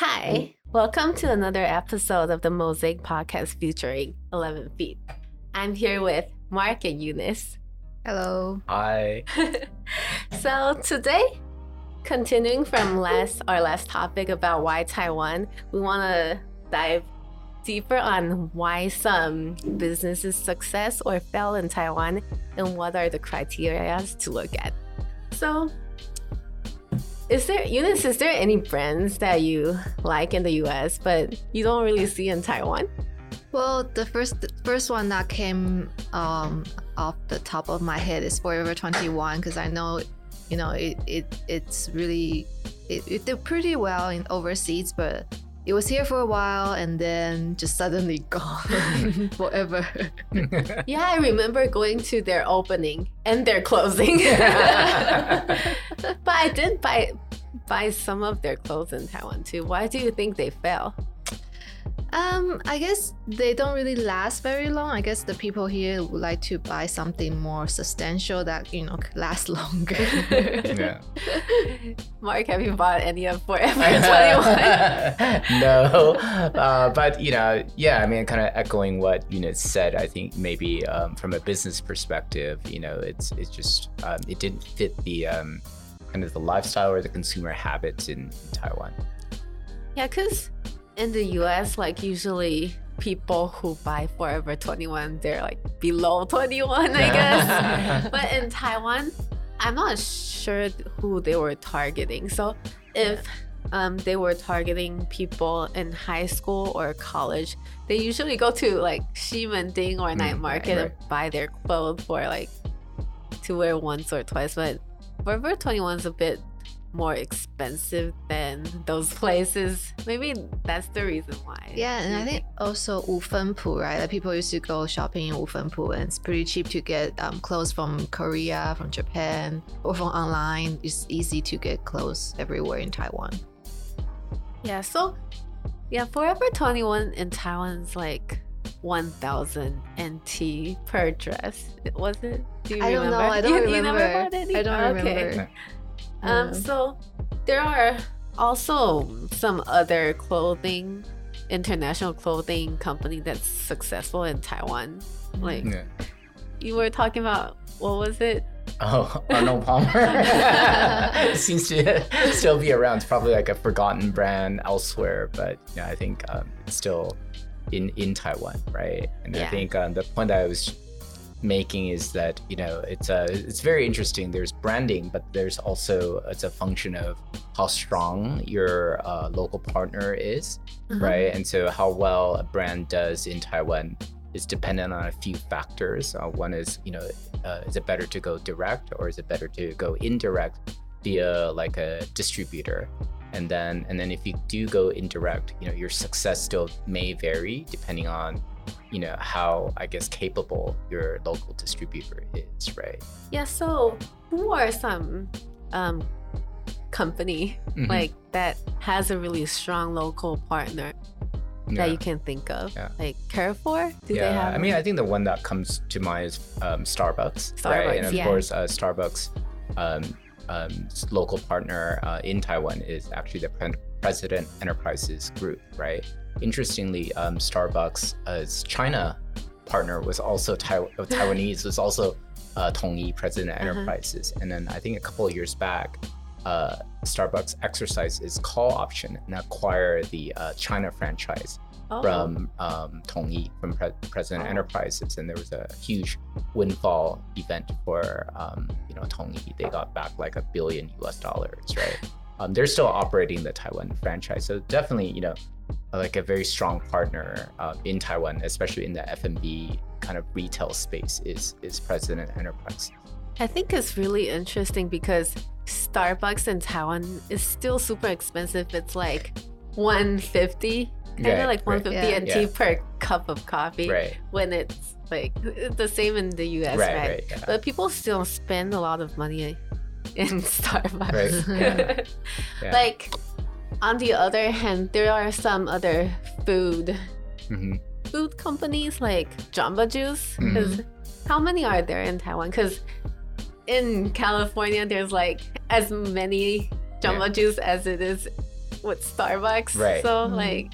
Hi, welcome to another episode of the Mosaic Podcast featuring 11 Fleet. I'm here with Mark and Eunice. Hello. Hi. so today, continuing from last our last topic about why Taiwan, we want to dive deeper on why some businesses success or fail in Taiwan and what are the criteria to look at. So is there Eunice, is there any brands that you like in the US but you don't really see in Taiwan? Well, the first first one that came um, off the top of my head is Forever 21 because I know, you know, it, it it's really it, it did pretty well in overseas, but it was here for a while and then just suddenly gone forever. yeah, I remember going to their opening and their closing. but I did buy buy some of their clothes in Taiwan too. Why do you think they fell? Um, I guess they don't really last very long. I guess the people here would like to buy something more substantial that you know lasts longer. yeah. Mark, have you bought any of Forever 21? no, uh, but you know, yeah. I mean, kind of echoing what Eunice said. I think maybe um, from a business perspective, you know, it's it's just um, it didn't fit the um, kind of the lifestyle or the consumer habits in, in Taiwan. Yeah, because in the US, like usually people who buy Forever 21, they're like below 21, I guess. but in Taiwan, I'm not sure who they were targeting. So if um, they were targeting people in high school or college, they usually go to like Ximending or night market right, right. and buy their clothes for like to wear once or twice. But Forever 21 is a bit more expensive than those places. Maybe that's the reason why. Yeah, and I think also Wufenpu, right? Like people used to go shopping in Wufenpu, and it's pretty cheap to get um, clothes from Korea, from Japan, or from online. It's easy to get clothes everywhere in Taiwan. Yeah, so yeah, Forever 21 in Taiwan is like 1000 NT per dress. Was it? Do you I remember? don't know. I don't you, remember. You I don't remember. Okay. Um, so there are also some other clothing, international clothing company that's successful in Taiwan. Like yeah. you were talking about, what was it? Oh, Arnold Palmer seems to still be around. It's probably like a forgotten brand elsewhere, but yeah, I think um, it's still in in Taiwan, right? And yeah. I think um, the point that I was making is that you know it's a it's very interesting. There's branding but there's also it's a function of how strong your uh, local partner is mm-hmm. right? And so how well a brand does in taiwan is dependent on a few factors. Uh, one is you know uh, is it better to go direct or is it better to go indirect via like a distributor? And then and then if you do go indirect you know your success still may vary depending on you know how i guess capable your local distributor is right yeah so who are some um company mm-hmm. like that has a really strong local partner yeah. that you can think of yeah. like carrefour do yeah. they have i mean i think the one that comes to mind is um, starbucks, starbucks right and of yeah. course uh, starbucks um, um, local partner uh, in taiwan is actually the president enterprises group right interestingly, um, Starbucks' uh, China partner was also tai- Taiwanese, was also uh, Tongyi President uh-huh. Enterprises. And then I think a couple of years back, uh, Starbucks exercised its call option and acquire the uh, China franchise oh. from um, Tongyi, from Pre- President oh. Enterprises. And there was a huge windfall event for um, you know Tongyi. They got back like a billion US dollars, right? Um, they're still operating the Taiwan franchise. So definitely, you know, like a very strong partner uh, in Taiwan, especially in the F&B kind of retail space, is is President Enterprise. I think it's really interesting because Starbucks in Taiwan is still super expensive. It's like 150, kind of yeah, like 150 right. NT yeah. per cup of coffee. Right. When it's like the same in the US, right? right? yeah. But people still spend a lot of money in Starbucks. right like on the other hand, there are some other food mm-hmm. food companies like Jamba Juice. Because mm-hmm. how many are there in Taiwan? Because in California, there's like as many Jamba yeah. Juice as it is with Starbucks. Right. So mm-hmm. like.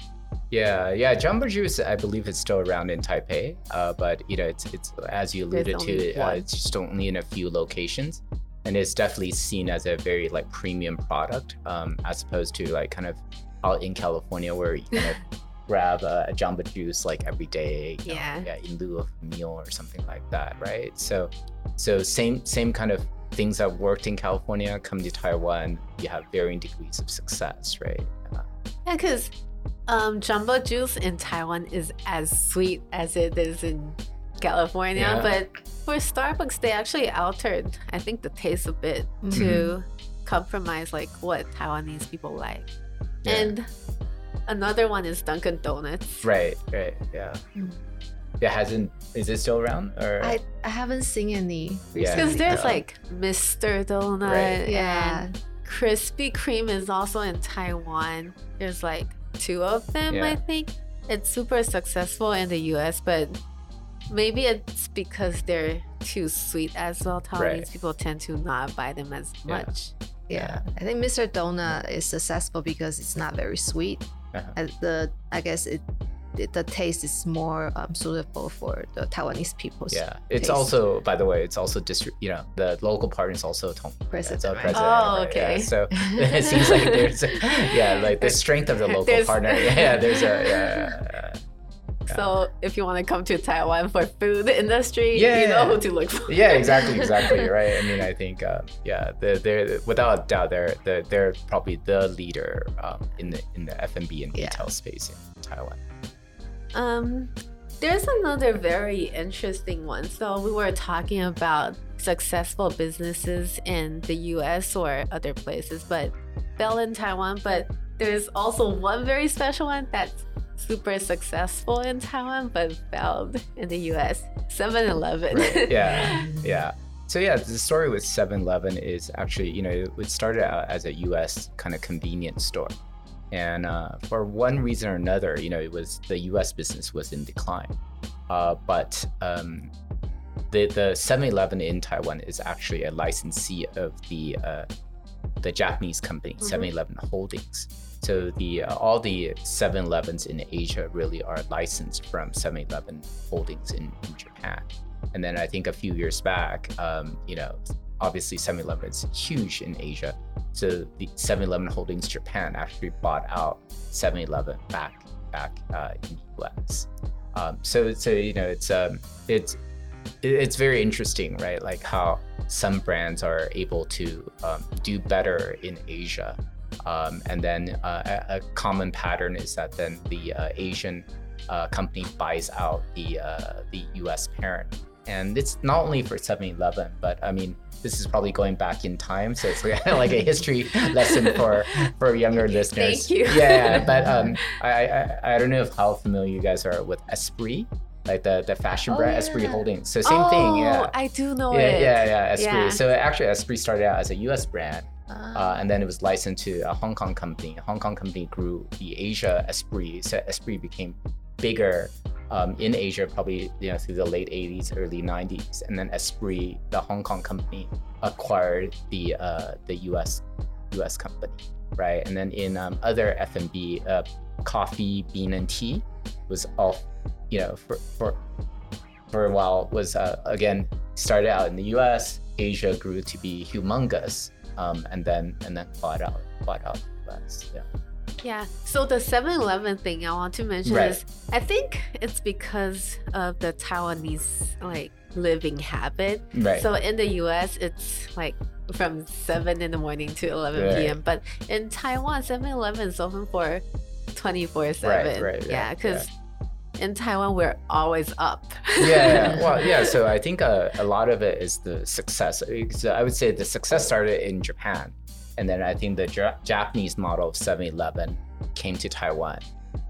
Yeah, yeah. Jamba Juice, I believe it's still around in Taipei, uh, but you know, it's it's as you alluded to, uh, it's just only in a few locations, and it's definitely seen as a very like premium product, um, as opposed to like kind of out in California where you kind of grab a, a Jamba Juice like every day, yeah, know, yeah, in lieu of a meal or something like that, right? So, so same same kind of things that worked in California come to Taiwan. You have varying degrees of success, right? Uh, yeah, because um, Jamba Juice in Taiwan is as sweet as it is in California, yeah. but for Starbucks, they actually altered, I think, the taste a bit mm-hmm. to compromise like what Taiwanese people like. Yeah. And another one is Dunkin' Donuts. Right, right, yeah. Mm. It hasn't. Is it still around? Or I, I haven't seen any. Because there's like Mr. Donut. Right. Yeah. Krispy Kreme is also in Taiwan. There's like two of them, yeah. I think. It's super successful in the US, but maybe it's because they're too sweet as well. Taiwanese right. people tend to not buy them as yeah. much. Yeah. I think Mr. Donut is successful because it's not very sweet. Uh-huh. The I guess it the taste is more um, suitable for the Taiwanese people. Yeah, it's taste. also, by the way, it's also distri- you know, the local partner is also Tong president. Right? president oh, right? okay. Yeah, so it seems like there's, a, yeah, like the strength of the local there's, partner. Yeah, there's a. Yeah, yeah. So if you want to come to Taiwan for food industry, yeah, you know who to look for. yeah, exactly, exactly, right. I mean, I think, uh, yeah, they're, they're without a doubt they're they're, they're probably the leader um, in the in the F and B and retail space in Taiwan. Um, there's another very interesting one. So we were talking about successful businesses in the U.S. or other places, but fell in Taiwan. But there's also one very special one that's super successful in Taiwan but failed in the US 7 Eleven. Right. Yeah, yeah. So, yeah, the story with 7 Eleven is actually, you know, it started out as a US kind of convenience store. And uh, for one reason or another, you know, it was the US business was in decline. Uh, but um, the, the 7 Eleven in Taiwan is actually a licensee of the, uh, the Japanese company, 7 mm-hmm. Eleven Holdings. So the uh, all the 7-Elevens in Asia really are licensed from 7-Eleven Holdings in, in, Japan. And then I think a few years back, um, you know, obviously 7-Eleven is huge in Asia. So the 7-Eleven Holdings Japan actually bought out 7-Eleven back back uh, in the US. Um, so so you know it's um, it's it's very interesting, right? Like how some brands are able to um, do better in Asia um, and then uh, a, a, common pattern is that then the uh, Asian uh, company buys out the uh, the U.S. parent, and it's not only for 7-Eleven, but I mean this is probably going back in time, so it's like a history lesson for for younger listeners. Thank you. Yeah, but um, I, I I don't know if how familiar you guys are with Esprit like the the fashion oh, brand yeah. Esprit Holdings. So same oh, thing, yeah. I do know yeah, it. Yeah, yeah, Esprit. Yeah. So actually, Esprit started out as a U.S. brand, uh, and then it was licensed to a Hong Kong company. A Hong Kong company grew the Asia Esprit. So Esprit became bigger um, in Asia, probably you know through the late 80s, early 90s, and then Esprit, the Hong Kong company, acquired the uh, the US US company, right? And then in um, other F&B, uh, coffee, bean, and tea was all you know for for for a while was uh, again started out in the US. Asia grew to be humongous um, and then and then bought out bought out less. Yeah. Yeah. So the 7-Eleven thing I want to mention right. is I think it's because of the Taiwanese like living habit. Right. So in the US it's like from 7 in the morning to 11 right. p.m. But in Taiwan 7-Eleven is open for 24/7. Right, right, yeah, cuz yeah in Taiwan, we're always up. yeah, yeah, well, yeah. So I think uh, a lot of it is the success. So I would say the success started in Japan, and then I think the J- Japanese model of 7-Eleven came to Taiwan,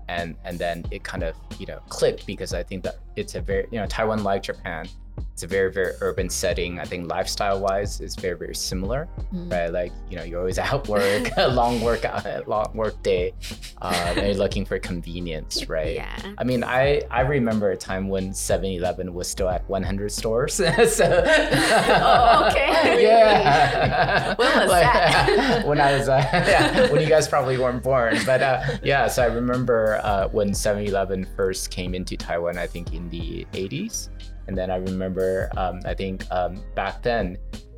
and and then it kind of you know clicked because I think that it's a very you know Taiwan like Japan it's a very very urban setting. I think lifestyle wise, it's very very similar, mm. right? Like you know, you're always at work, a long work long work day, uh, and you're looking for convenience, right? Yeah. I mean, I I remember a time when 7-Eleven was still at 100 stores. so. oh, okay. yeah. when was like, that? when I was uh, yeah, when you guys probably weren't born, but uh, yeah. So I remember uh, when 7-Eleven first came into Taiwan. I think in the 80s and then I remember, um, I think um, back then,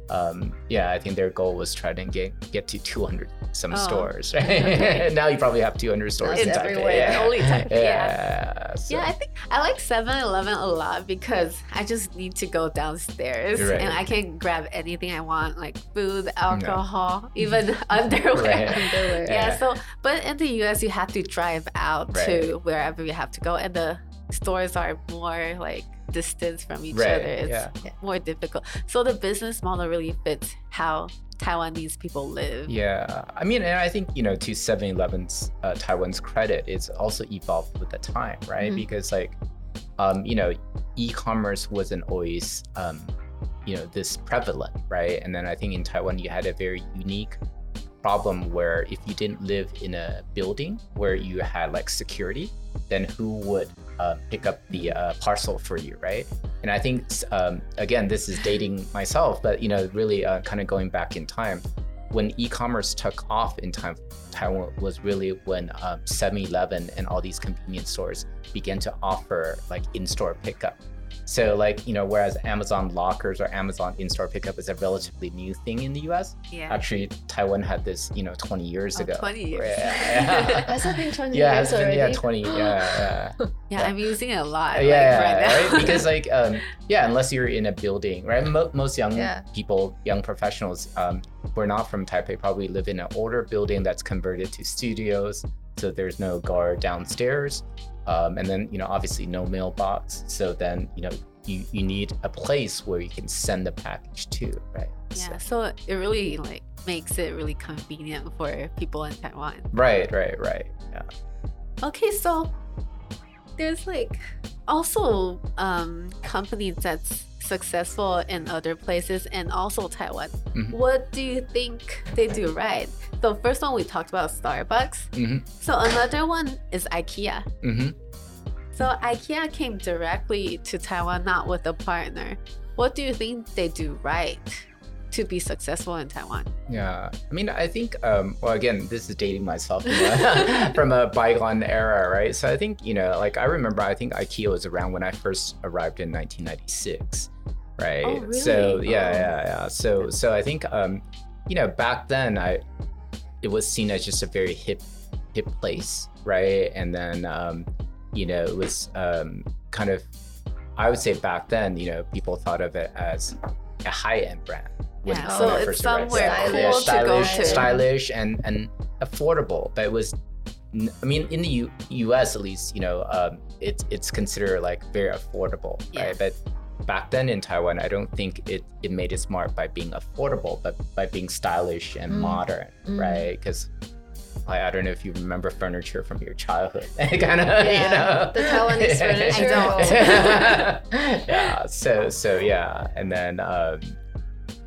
um, yeah, I think their goal was trying to get get to 200 some oh, stores. Right? Okay. now you probably have 200 stores it's in everywhere. Yeah. Only Taipei. Yeah. Yeah. So. yeah, I think I like 7-Eleven a lot because I just need to go downstairs right. and I can grab anything I want, like food, alcohol, even underwear. Right. underwear. Yeah. So, but in the US, you have to drive out to wherever you have to go, and the stores are more like distance from each right, other. It's yeah. more difficult. So the business model really fits how Taiwanese people live. Yeah. I mean, and I think, you know, to 7 Eleven's uh, Taiwan's credit, it's also evolved with the time, right? Mm-hmm. Because, like, um, you know, e commerce wasn't always, um, you know, this prevalent, right? And then I think in Taiwan, you had a very unique problem where if you didn't live in a building where you had like security, then who would uh, pick up the uh, parcel for you, right? And I think um, again, this is dating myself, but you know, really uh, kind of going back in time, when e-commerce took off in time, Taiwan was really when um, 7-Eleven and all these convenience stores began to offer like in-store pickup. So like, you know, whereas Amazon lockers or Amazon in-store pickup is a relatively new thing in the US. Yeah. Actually, Taiwan had this, you know, 20 years oh, ago. 20 years. Yeah. Has it been 20 yeah, years been, already? Yeah, 20. Yeah, yeah. yeah, yeah, I'm using it a lot. Yeah, like, right, right? Because like, um, yeah, unless you're in a building, right? Mo- most young yeah. people, young professionals, um, who are not from Taipei probably live in an older building that's converted to studios. So there's no guard downstairs. Um, and then, you know, obviously no mailbox. So then, you know, you, you need a place where you can send the package to, right? Yeah, so, so it really like makes it really convenient for people in Taiwan. Right, right, right. Yeah. Okay, so there's like also um companies that's successful in other places and also Taiwan. Mm-hmm. What do you think they do right? So first one we talked about Starbucks. Mm-hmm. So another one is IKEA. Mm-hmm. So IKEA came directly to Taiwan, not with a partner. What do you think they do right to be successful in Taiwan? Yeah, I mean, I think, um, well, again, this is dating myself from a, from a bygone era, right? So I think, you know, like I remember, I think IKEA was around when I first arrived in 1996, right? Oh, really? So yeah, oh. yeah, yeah. So so I think, um, you know, back then I, it was seen as just a very hip, hip place, right? And then, um, you know, it was um, kind of, I would say back then, you know, people thought of it as a high end brand. Yeah, so it's somewhere cool yeah, stylish, to go to. Stylish and, and affordable, but it was, I mean, in the U- U.S. at least, you know, um, it's it's considered like very affordable, yeah. right? But back then in Taiwan, I don't think it, it made it smart by being affordable, but by being stylish and mm. modern, mm. right? Because I, I don't know if you remember furniture from your childhood. kind of, yeah, you know, the Taiwanese furniture. I don't. yeah. So so yeah, and then um,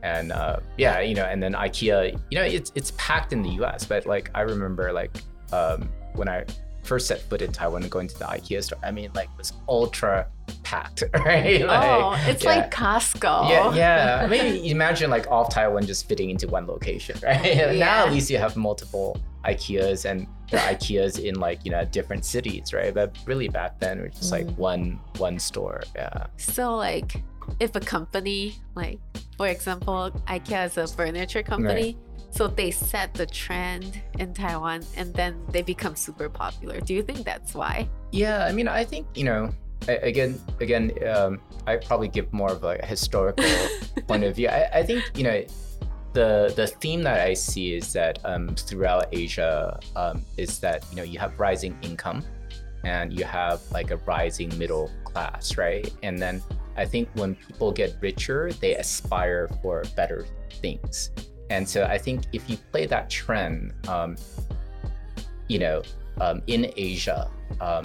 and uh, yeah, you know, and then IKEA. You know, it's it's packed in the U.S., but like I remember like um, when I first set foot in Taiwan and going to the IKEA store, I mean, like it was ultra packed, right? Like, oh, it's yeah. like Costco. Yeah, yeah. I mean, imagine like all of Taiwan just fitting into one location, right? Yeah. Now at least you have multiple IKEAs and are IKEAs in like you know different cities, right? But really back then it was just like mm. one one store. Yeah. So like if a company like for example IKEA is a furniture company. Right so they set the trend in Taiwan and then they become super popular. Do you think that's why? Yeah, I mean, I think, you know, again, again, um, I probably give more of a historical point of view. I, I, think, you know, the the theme that I see is that um, throughout Asia um, is that, you know, you have rising income and you have like a rising middle class, right? And then I think when people get richer, they aspire for better things. And so I think if you play that trend, um, you know, um, in Asia, um,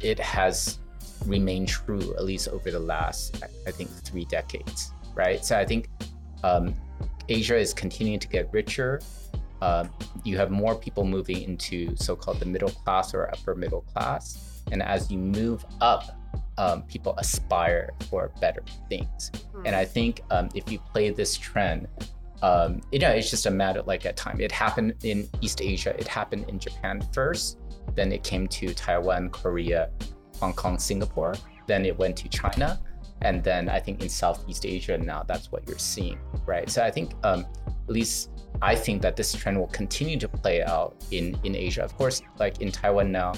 it has remained true at least over the last I think three decades, right? So I think um, Asia is continuing to get richer. Uh, you have more people moving into so-called the middle class or upper middle class, and as you move up, um, people aspire for better things. Mm. And I think um, if you play this trend, um, you know, it's just a matter like a time. It happened in East Asia. It happened in Japan first. Then it came to Taiwan, Korea, Hong Kong, Singapore. Then it went to China. And then I think in Southeast Asia now, that's what you're seeing, right? So I think um, at least I think that this trend will continue to play out in, in Asia. Of course, like in Taiwan now,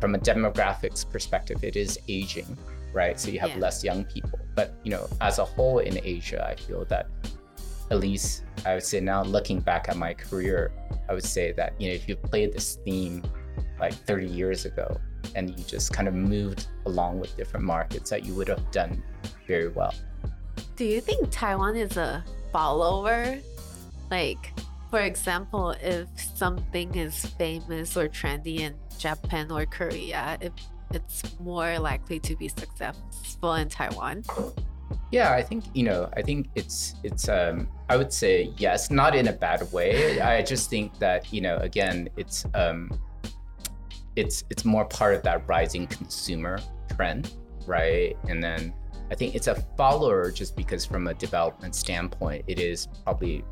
from a demographics perspective, it is aging, right? So you have yeah. less young people. But you know, as a whole in Asia, I feel that at least I would say now looking back at my career, I would say that you know if you played this theme like 30 years ago, and you just kind of moved along with different markets that you would have done very well. Do you think Taiwan is a follower? Like, for example, if something is famous or trendy in Japan or Korea, if it's more likely to be successful in Taiwan? Yeah, I think you know. I think it's it's. Um, I would say yes, not in a bad way. I just think that you know, again, it's um, it's it's more part of that rising consumer trend, right? And then I think it's a follower just because from a development standpoint, it is probably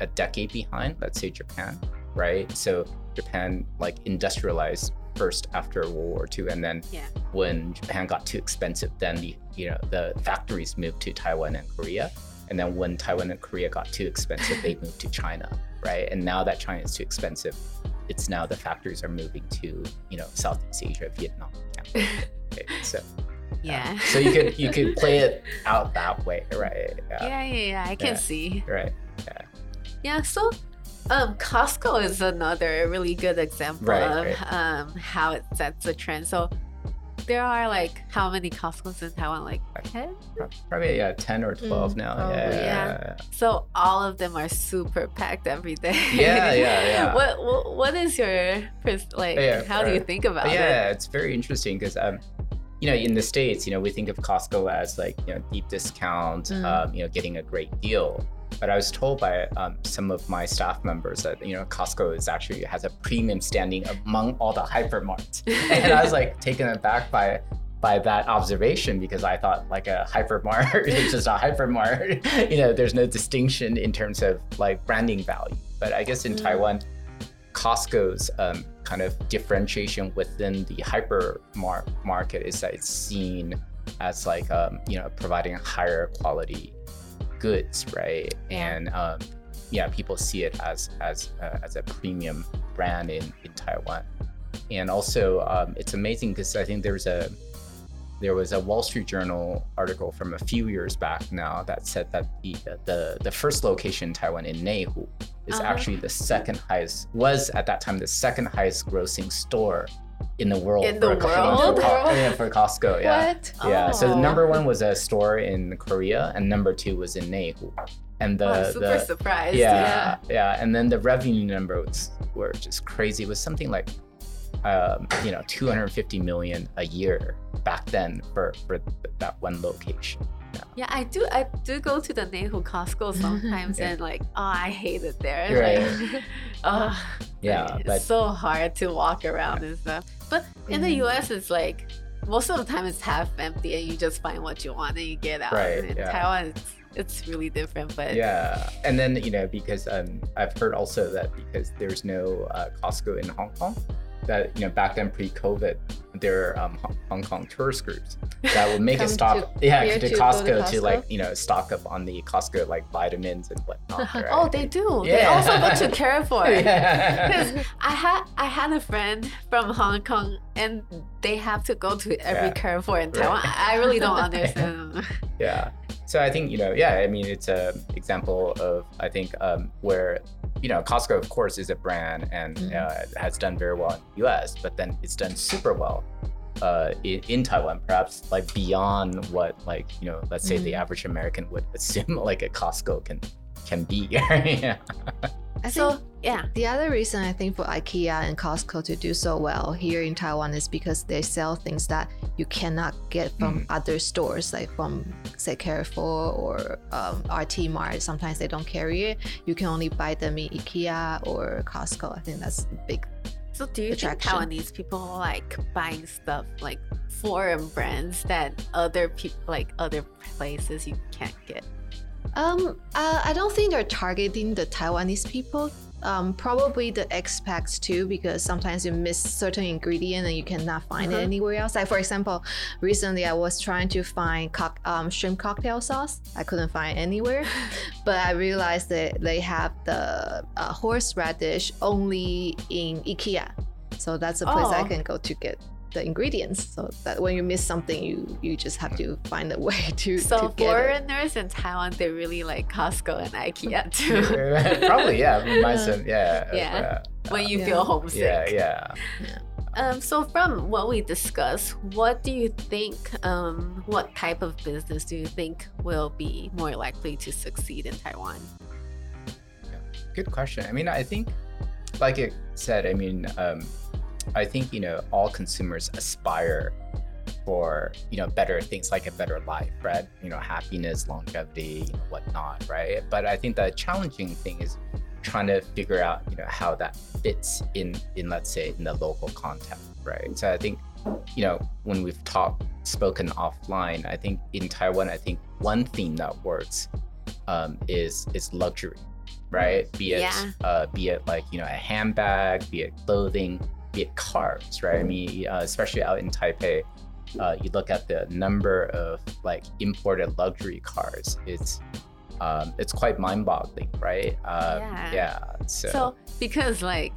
a decade behind, let's say Japan, right? So Japan like industrialized first after World War II, and then yeah. when Japan got too expensive, then the you know the factories moved to Taiwan and Korea, and then when Taiwan and Korea got too expensive, they moved to China, right? And now that China is too expensive, it's now the factories are moving to you know Southeast Asia, Vietnam. Yeah. okay, so yeah. so you could you could play it out that way, right? Yeah, yeah, yeah. yeah I can yeah. see. Right. Yeah. Yeah. So. Um, Costco is another really good example right, of right. Um, how it sets a trend. So there are like how many Costco's in Taiwan? Like 10? Probably yeah, 10 or 12 mm, now. Probably, yeah, yeah. So all of them are super packed every day. Yeah, yeah, yeah. what, what what is your like yeah, how do you think about yeah, it? Yeah, it's very interesting because um you know, in the States, you know, we think of Costco as like, you know, deep discount, mm. um, you know, getting a great deal. But I was told by um, some of my staff members that you know Costco is actually has a premium standing among all the hypermarts, and I was like taken aback by by that observation because I thought like a hypermart is just a hypermart. you know, there's no distinction in terms of like branding value. But I guess in mm. Taiwan, Costco's um, kind of differentiation within the hyper market is that it's seen as like um, you know providing higher quality goods, right? And um, yeah, people see it as as uh, as a premium brand in in Taiwan. And also, um, it's amazing because I think there's a there was a Wall Street Journal article from a few years back now that said that the the, the first location in Taiwan in Neihu is uh-huh. actually the second highest was at that time the second highest grossing store in the world in for the world for, yeah, for Costco. Yeah, what? yeah. Oh. So the number oh. one was a store in Korea, and number two was in Neihu. And the oh, super the, surprised. Yeah, yeah, yeah, And then the revenue numbers were just crazy. It was something like, um, you know, 250 million a year back then for for that one location. Yeah. yeah, I do. I do go to the Neihu Costco sometimes, yeah. and like, oh, I hate it there. Right. Like, oh, yeah, it's but, so hard to walk around and stuff. But in the mm-hmm. U.S., it's like most of the time it's half empty, and you just find what you want and you get out. Right. In yeah. Taiwan, it's, it's really different, but yeah. And then you know because um, I've heard also that because there's no uh, Costco in Hong Kong, that you know back then pre-COVID, there are um, Hong Kong tourist groups that would make a stop, to, yeah, to, to, Costco, to, Costco, to like you know stock up on the Costco like vitamins and whatnot. Right? oh, they do. Yeah. They also go to Carrefour. Because I had I had a friend from Hong Kong, and they have to go to every yeah. Carrefour in Taiwan. Right. I really don't understand. yeah. So I think you know, yeah. I mean, it's an example of I think um, where you know, Costco, of course, is a brand and mm-hmm. uh, has done very well in the US, but then it's done super well uh, in, in, Taiwan, perhaps like beyond what, like, you know, let's say mm-hmm. the average American would assume like a Costco can can be. yeah. I so, think yeah. The other reason I think for IKEA and Costco to do so well here in Taiwan is because they sell things that you cannot get from mm. other stores, like from say Carrefour or um, RT Mart. Sometimes they don't carry it. You can only buy them in IKEA or Costco. I think that's big. So do you attraction. think Taiwanese people like buying stuff like foreign brands that other people like other places you can't get? Um, uh, I don't think they're targeting the Taiwanese people. Um, probably the expats too, because sometimes you miss certain ingredient and you cannot find uh-huh. it anywhere else. Like for example, recently I was trying to find co- um, shrimp cocktail sauce. I couldn't find anywhere, but I realized that they have the uh, horseradish only in IKEA. So that's a place oh. I can go to get the ingredients so that when you miss something you you just have to find a way to so to foreigners in taiwan they really like costco and ikea too probably yeah reminds them yeah yeah when you yeah. feel homesick yeah yeah, yeah. Um, so from what we discussed, what do you think? Um, what type of business do you think will be more likely to succeed in Taiwan? Good question. I mean, I think, like it said, I mean, um, I think you know all consumers aspire for you know better things like a better life, right? You know, happiness, longevity, you know, whatnot, right? But I think the challenging thing is trying to figure out you know how that fits in in let's say in the local context, right? So I think you know when we've talked spoken offline, I think in Taiwan, I think one theme that works um, is is luxury, right? Be it yeah. uh, be it like you know a handbag, be it clothing it cars, right? I mean, uh, especially out in Taipei, uh, you look at the number of like imported luxury cars. It's um, it's quite mind-boggling, right? Um, yeah. yeah. So. so because like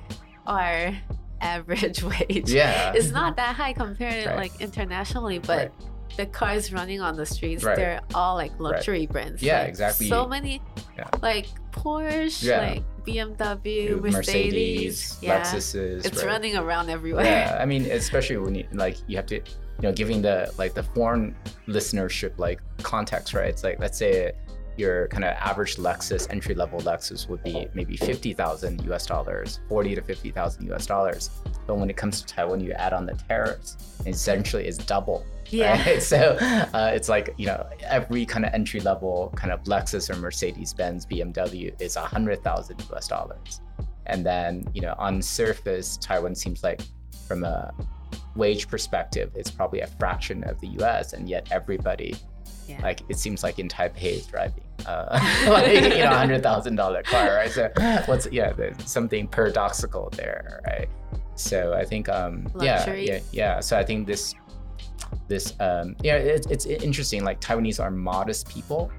our average wage yeah. is not that high compared right. like internationally, but. Right. The cars running on the streets, right. they're all like luxury brands. Yeah, like, exactly. So many, yeah. like Porsche, like BMW, Mercedes, Mercedes yeah. Lexuses. It's right? running around everywhere. Yeah, I mean, especially when you like you have to, you know, giving the like the foreign listenership like context, right? It's like let's say your kind of average Lexus entry level Lexus would be maybe 50,000 US dollars, 40 to 50,000 US dollars. But when it comes to Taiwan, you add on the tariffs, essentially it's double. Yeah. Right? So uh, it's like, you know, every kind of entry level kind of Lexus or Mercedes Benz, BMW is 100,000 US dollars. And then, you know, on surface, Taiwan seems like from a wage perspective, it's probably a fraction of the US, and yet everybody yeah. Like it seems like in Taipei is driving uh, like you know hundred thousand dollar car, right? So what's yeah, there's something paradoxical there, right? So I think um yeah yeah yeah. So I think this this um yeah it, it's interesting like taiwanese are modest people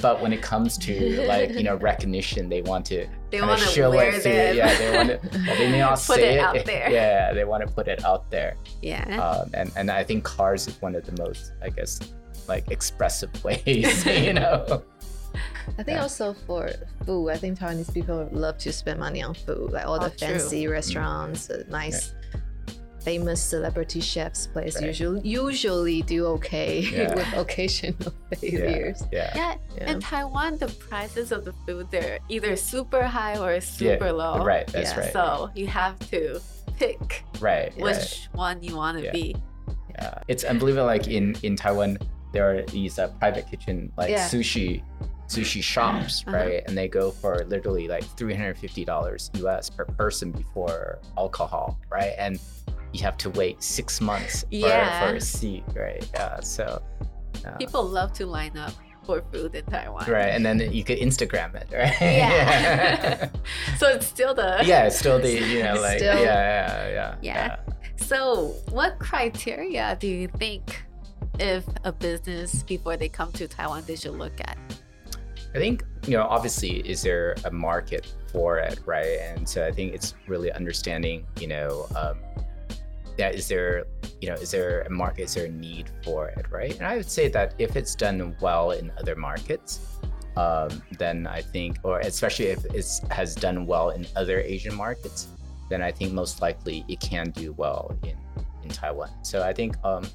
but when it comes to like you know recognition they want to they want to show it through yeah they want to well, they may not put say it, out there yeah they want to put it out there yeah um, and and i think cars is one of the most i guess like expressive ways, you know. I think yeah. also for food, I think Taiwanese people love to spend money on food, like all oh, the fancy true. restaurants, mm. nice, famous celebrity chefs place right. usually usually do okay yeah. with occasional failures. Yeah. Yeah. yeah. In Taiwan, the prices of the food they're either super high or super low. Right. That's right. So you have to pick right which right. one you want to be. Yeah. It's unbelievable. Like in in Taiwan there are these uh, private kitchen like yeah. sushi sushi shops, uh-huh. right? And they go for literally like $350 US per person before alcohol, right? And you have to wait six months for, yeah. for a seat, right? Yeah. So uh, people love to line up for food in Taiwan. Right. And then you could Instagram it, right? Yeah. so it's still the Yeah, it's still the, you know, like still, yeah, yeah, yeah, yeah. So what criteria do you think if a business before they come to Taiwan they should look at? I think, you know, obviously, is there a market for it, right? And so I think it's really understanding, you know, um, that is there, you know, is there a market, is there a need for it, right? And I would say that if it's done well in other markets, um, then I think, or especially if it has done well in other Asian markets, then I think most likely it can do well in, in Taiwan. So I think um,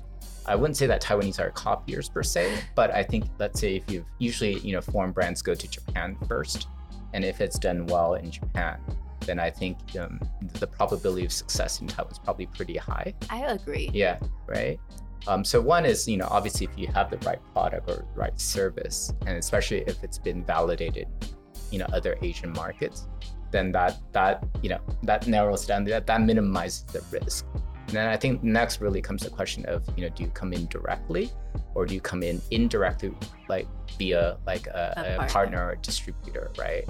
I wouldn't say that Taiwanese are copiers per se, but I think let's say if you've usually you know foreign brands go to Japan first, and if it's done well in Japan, then I think um, the probability of success in Taiwan is probably pretty high. I agree. Yeah, right. Um, so one is, you know, obviously if you have the right product or right service, and especially if it's been validated, you know, other Asian markets, then that that you know that narrows down that that minimizes the risk. And then I think next really comes the question of, you know, do you come in directly or do you come in indirectly, like via like a, a, a partner. partner or distributor, right?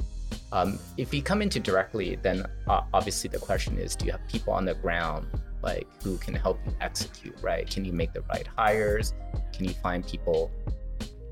Um, if you come into directly, then uh, obviously the question is, do you have people on the ground like who can help you execute, right? Can you make the right hires? Can you find people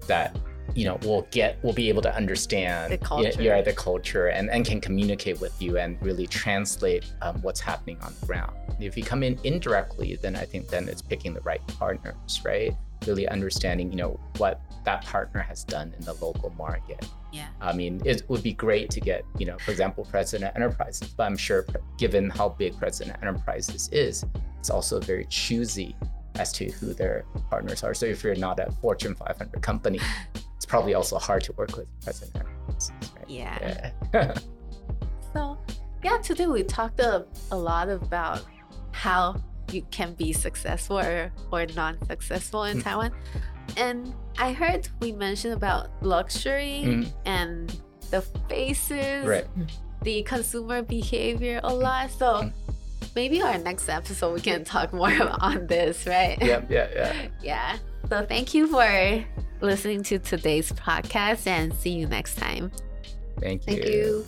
that you know will get will be able to understand the culture, yeah, the culture and, and can communicate with you and really translate um, what's happening on the ground if you come in indirectly then i think then it's picking the right partners right really understanding you know what that partner has done in the local market yeah i mean it would be great to get you know for example president enterprises but i'm sure given how big president enterprises is it's also very choosy as to who their partners are so if you're not a fortune 500 company it's probably also hard to work with president right? Yeah. yeah. so, yeah, today we talked a, a lot about how you can be successful or, or non-successful in mm. Taiwan. And I heard we mentioned about luxury mm. and the faces, right. the consumer behavior a lot. So mm. maybe our next episode we can talk more on this, right? Yeah, yeah, yeah. yeah. So thank you for listening to today's podcast and see you next time. Thank you. Thank you.